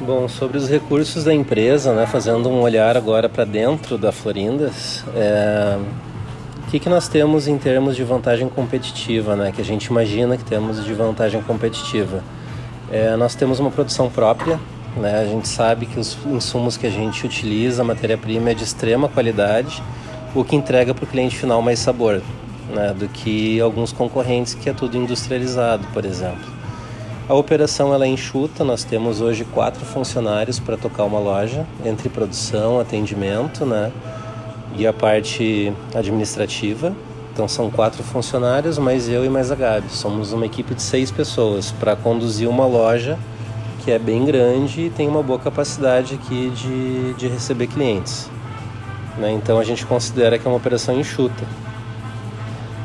Bom, sobre os recursos da empresa, né, fazendo um olhar agora para dentro da Florindas, é... o que, que nós temos em termos de vantagem competitiva, né, que a gente imagina que temos de vantagem competitiva? É, nós temos uma produção própria, né, a gente sabe que os insumos que a gente utiliza, a matéria-prima é de extrema qualidade, o que entrega para o cliente final mais sabor, né, do que alguns concorrentes que é tudo industrializado, por exemplo. A operação ela é enxuta, nós temos hoje quatro funcionários para tocar uma loja, entre produção, atendimento né, e a parte administrativa. Então são quatro funcionários, mais eu e mais a Gabi. Somos uma equipe de seis pessoas para conduzir uma loja que é bem grande e tem uma boa capacidade aqui de, de receber clientes. Né? Então a gente considera que é uma operação enxuta.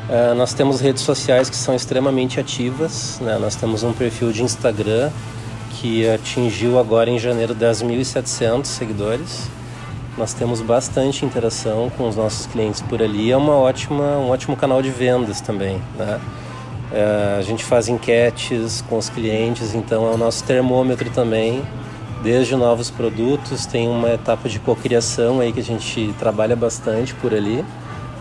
Uh, nós temos redes sociais que são extremamente ativas. Né? Nós temos um perfil de Instagram que atingiu agora em janeiro 10.700 seguidores. Nós temos bastante interação com os nossos clientes por ali. É uma ótima, um ótimo canal de vendas também. Né? Uh, a gente faz enquetes com os clientes, então é o nosso termômetro também. Desde novos produtos, tem uma etapa de cocriação aí que a gente trabalha bastante por ali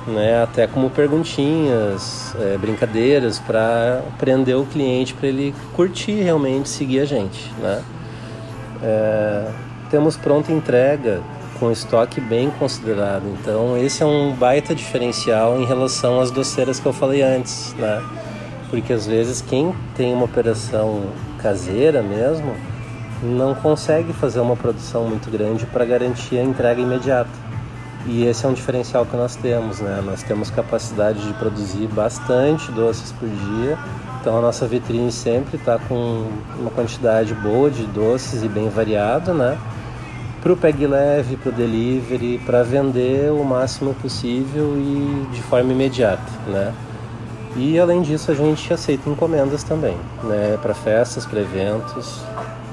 né, até como perguntinhas, é, brincadeiras para prender o cliente para ele curtir realmente seguir a gente, né? É, temos pronta entrega com estoque bem considerado, então esse é um baita diferencial em relação às doceiras que eu falei antes, né? Porque às vezes quem tem uma operação caseira mesmo não consegue fazer uma produção muito grande para garantir a entrega imediata. E esse é um diferencial que nós temos, né? Nós temos capacidade de produzir bastante doces por dia. Então a nossa vitrine sempre está com uma quantidade boa de doces e bem variado, né? Para o peg leve, para o delivery, para vender o máximo possível e de forma imediata, né? E além disso a gente aceita encomendas também, né? Para festas, para eventos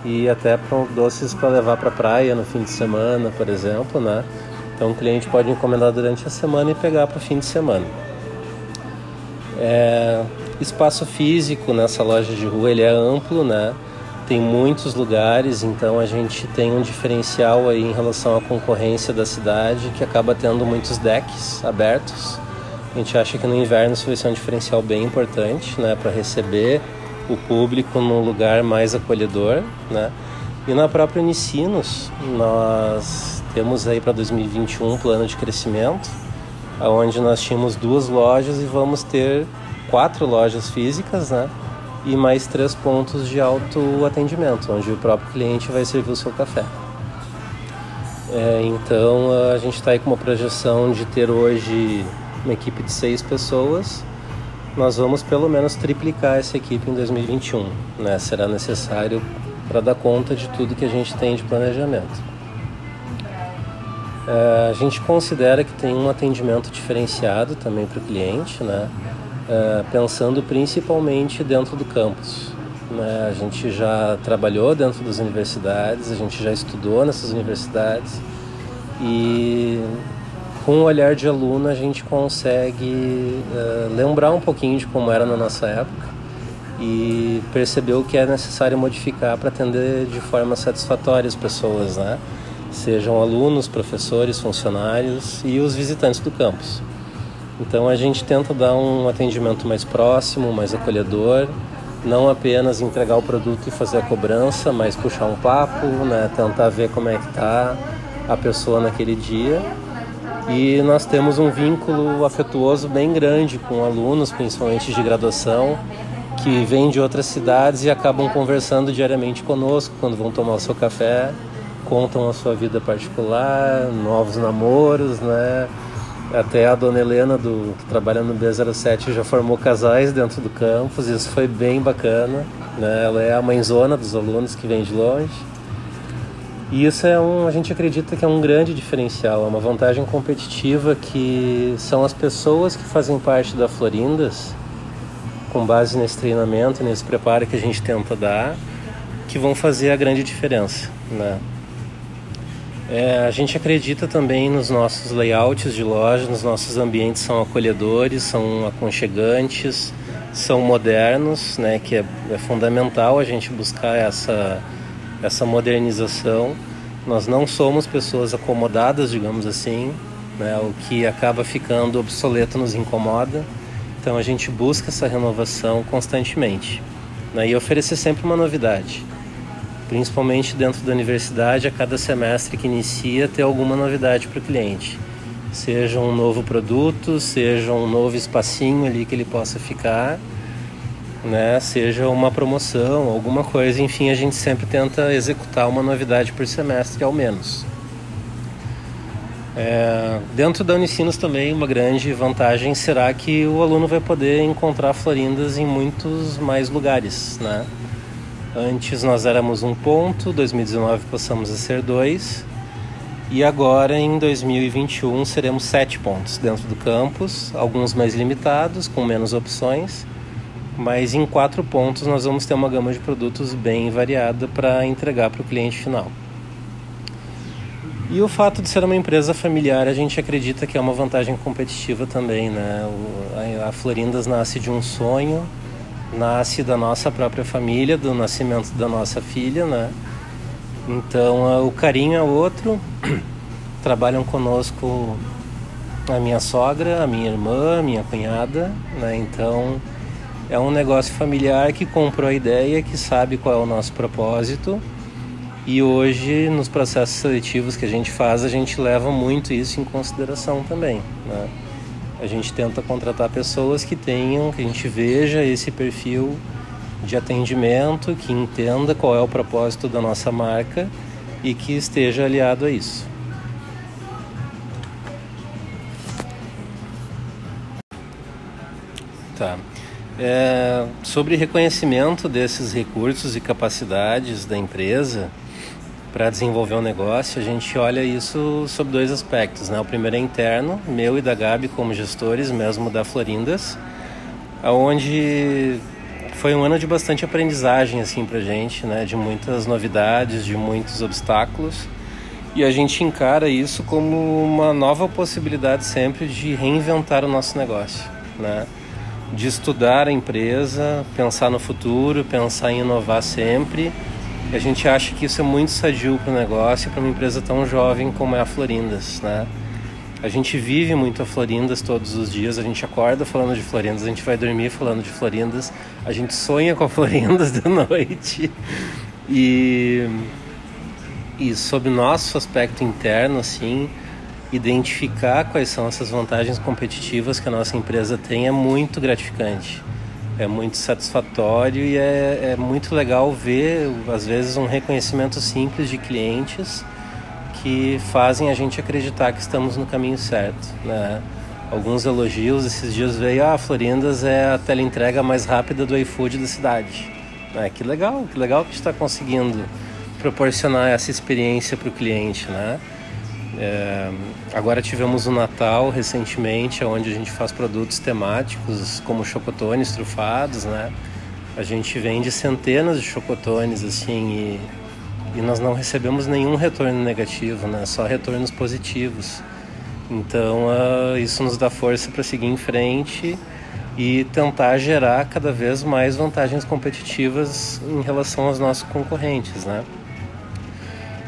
e até para doces para levar para praia no fim de semana, por exemplo, né? Então o cliente pode encomendar durante a semana e pegar para o fim de semana. É, espaço físico nessa loja de rua ele é amplo, né? Tem muitos lugares, então a gente tem um diferencial aí em relação à concorrência da cidade que acaba tendo muitos decks abertos. A gente acha que no inverno isso vai ser um diferencial bem importante, né, para receber o público num lugar mais acolhedor, né? E na própria Unicinos, nós temos aí para 2021 um plano de crescimento, onde nós tínhamos duas lojas e vamos ter quatro lojas físicas, né? E mais três pontos de autoatendimento, onde o próprio cliente vai servir o seu café. É, então a gente está aí com uma projeção de ter hoje uma equipe de seis pessoas. Nós vamos pelo menos triplicar essa equipe em 2021. Né? Será necessário para dar conta de tudo que a gente tem de planejamento. É, a gente considera que tem um atendimento diferenciado também para o cliente, né? É, pensando principalmente dentro do campus. Né? A gente já trabalhou dentro das universidades, a gente já estudou nessas universidades e com o olhar de aluno a gente consegue uh, lembrar um pouquinho de como era na nossa época e perceber o que é necessário modificar para atender de forma satisfatória as pessoas, né? Sejam alunos, professores, funcionários e os visitantes do campus. Então a gente tenta dar um atendimento mais próximo, mais acolhedor, não apenas entregar o produto e fazer a cobrança, mas puxar um papo, né, tentar ver como é que está a pessoa naquele dia. E nós temos um vínculo afetuoso bem grande com alunos, principalmente de graduação, que vêm de outras cidades e acabam conversando diariamente conosco quando vão tomar o seu café contam a sua vida particular, novos namoros, né? Até a dona Helena, do, que trabalha no B07, já formou casais dentro do campus, isso foi bem bacana. Né? Ela é a mãezona dos alunos que vem de longe. E isso é um, a gente acredita que é um grande diferencial, é uma vantagem competitiva que são as pessoas que fazem parte da Florindas, com base nesse treinamento, nesse preparo que a gente tenta dar, que vão fazer a grande diferença. Né? É, a gente acredita também nos nossos layouts de loja, nos nossos ambientes são acolhedores, são aconchegantes, são modernos, né, que é, é fundamental a gente buscar essa essa modernização. Nós não somos pessoas acomodadas, digamos assim, né? o que acaba ficando obsoleto nos incomoda. Então a gente busca essa renovação constantemente né? e oferecer sempre uma novidade. Principalmente dentro da universidade, a cada semestre que inicia, ter alguma novidade para o cliente. Seja um novo produto, seja um novo espacinho ali que ele possa ficar né, seja uma promoção, alguma coisa, enfim, a gente sempre tenta executar uma novidade por semestre ao menos. É, dentro da Unicinos também uma grande vantagem será que o aluno vai poder encontrar florindas em muitos mais lugares, né? Antes nós éramos um ponto, 2019 passamos a ser dois e agora em 2021 seremos sete pontos dentro do campus, alguns mais limitados, com menos opções mas em quatro pontos nós vamos ter uma gama de produtos bem variada para entregar para o cliente final. E o fato de ser uma empresa familiar, a gente acredita que é uma vantagem competitiva também, né? a Florindas nasce de um sonho, nasce da nossa própria família, do nascimento da nossa filha, né? Então o carinho é outro. Trabalham conosco a minha sogra, a minha irmã, a minha cunhada, né? Então é um negócio familiar que comprou a ideia, que sabe qual é o nosso propósito. E hoje, nos processos seletivos que a gente faz, a gente leva muito isso em consideração também. Né? A gente tenta contratar pessoas que tenham, que a gente veja esse perfil de atendimento, que entenda qual é o propósito da nossa marca e que esteja aliado a isso. Tá. É, sobre reconhecimento desses recursos e capacidades da empresa para desenvolver um negócio, a gente olha isso sob dois aspectos. Né? O primeiro é interno, meu e da Gabi como gestores, mesmo da Florindas, onde foi um ano de bastante aprendizagem assim para gente, né? de muitas novidades, de muitos obstáculos. E a gente encara isso como uma nova possibilidade sempre de reinventar o nosso negócio, né? de estudar a empresa, pensar no futuro, pensar em inovar sempre. E a gente acha que isso é muito sadio para o negócio, para uma empresa tão jovem como é a Florindas, né? A gente vive muito a Florindas todos os dias, a gente acorda falando de Florindas, a gente vai dormir falando de Florindas, a gente sonha com a Florindas de noite. E, e sob nosso aspecto interno, assim, identificar quais são essas vantagens competitivas que a nossa empresa tem é muito gratificante. É muito satisfatório e é, é muito legal ver, às vezes, um reconhecimento simples de clientes que fazem a gente acreditar que estamos no caminho certo. Né? Alguns elogios, esses dias veio, ah, Florindas é a teleentrega mais rápida do iFood da cidade. É, que legal, que legal que está conseguindo proporcionar essa experiência para o cliente, né? É, agora tivemos o Natal recentemente, onde a gente faz produtos temáticos como chocotones trufados, né? A gente vende centenas de chocotones assim e, e nós não recebemos nenhum retorno negativo, né? Só retornos positivos. Então uh, isso nos dá força para seguir em frente e tentar gerar cada vez mais vantagens competitivas em relação aos nossos concorrentes, né?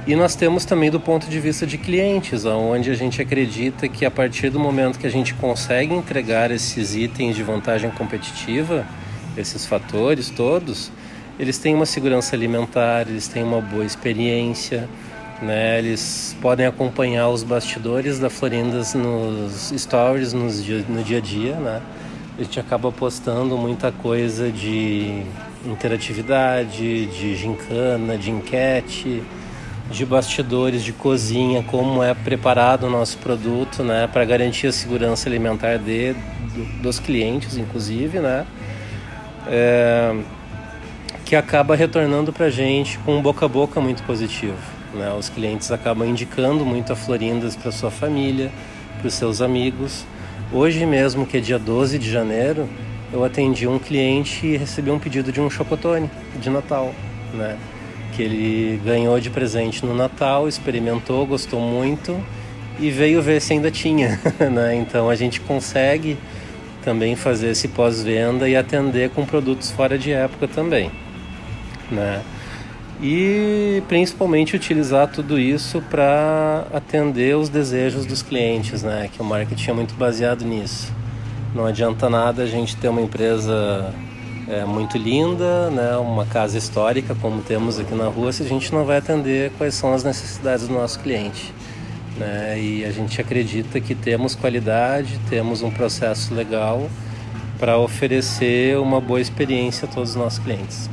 E nós temos também do ponto de vista de clientes, onde a gente acredita que a partir do momento que a gente consegue entregar esses itens de vantagem competitiva, esses fatores todos, eles têm uma segurança alimentar, eles têm uma boa experiência, né? eles podem acompanhar os bastidores da Florindas nos stories nos dia, no dia a dia. Né? A gente acaba postando muita coisa de interatividade, de gincana, de enquete de bastidores de cozinha, como é preparado o nosso produto, né, para garantir a segurança alimentar de, dos clientes, inclusive, né, é, que acaba retornando para a gente com um boca a boca muito positivo. Né, os clientes acabam indicando muito a Florindas para sua família, para os seus amigos. Hoje mesmo, que é dia 12 de janeiro, eu atendi um cliente e recebi um pedido de um chocotone de Natal, né? Que ele ganhou de presente no Natal, experimentou, gostou muito e veio ver se ainda tinha, né? Então a gente consegue também fazer esse pós-venda e atender com produtos fora de época também, né? e principalmente utilizar tudo isso para atender os desejos dos clientes, né? Que o marketing é muito baseado nisso. Não adianta nada a gente ter uma empresa é, muito linda, né? Uma casa histórica como temos aqui na rua, se a gente não vai atender quais são as necessidades do nosso cliente. Né? E a gente acredita que temos qualidade, temos um processo legal para oferecer uma boa experiência a todos os nossos clientes.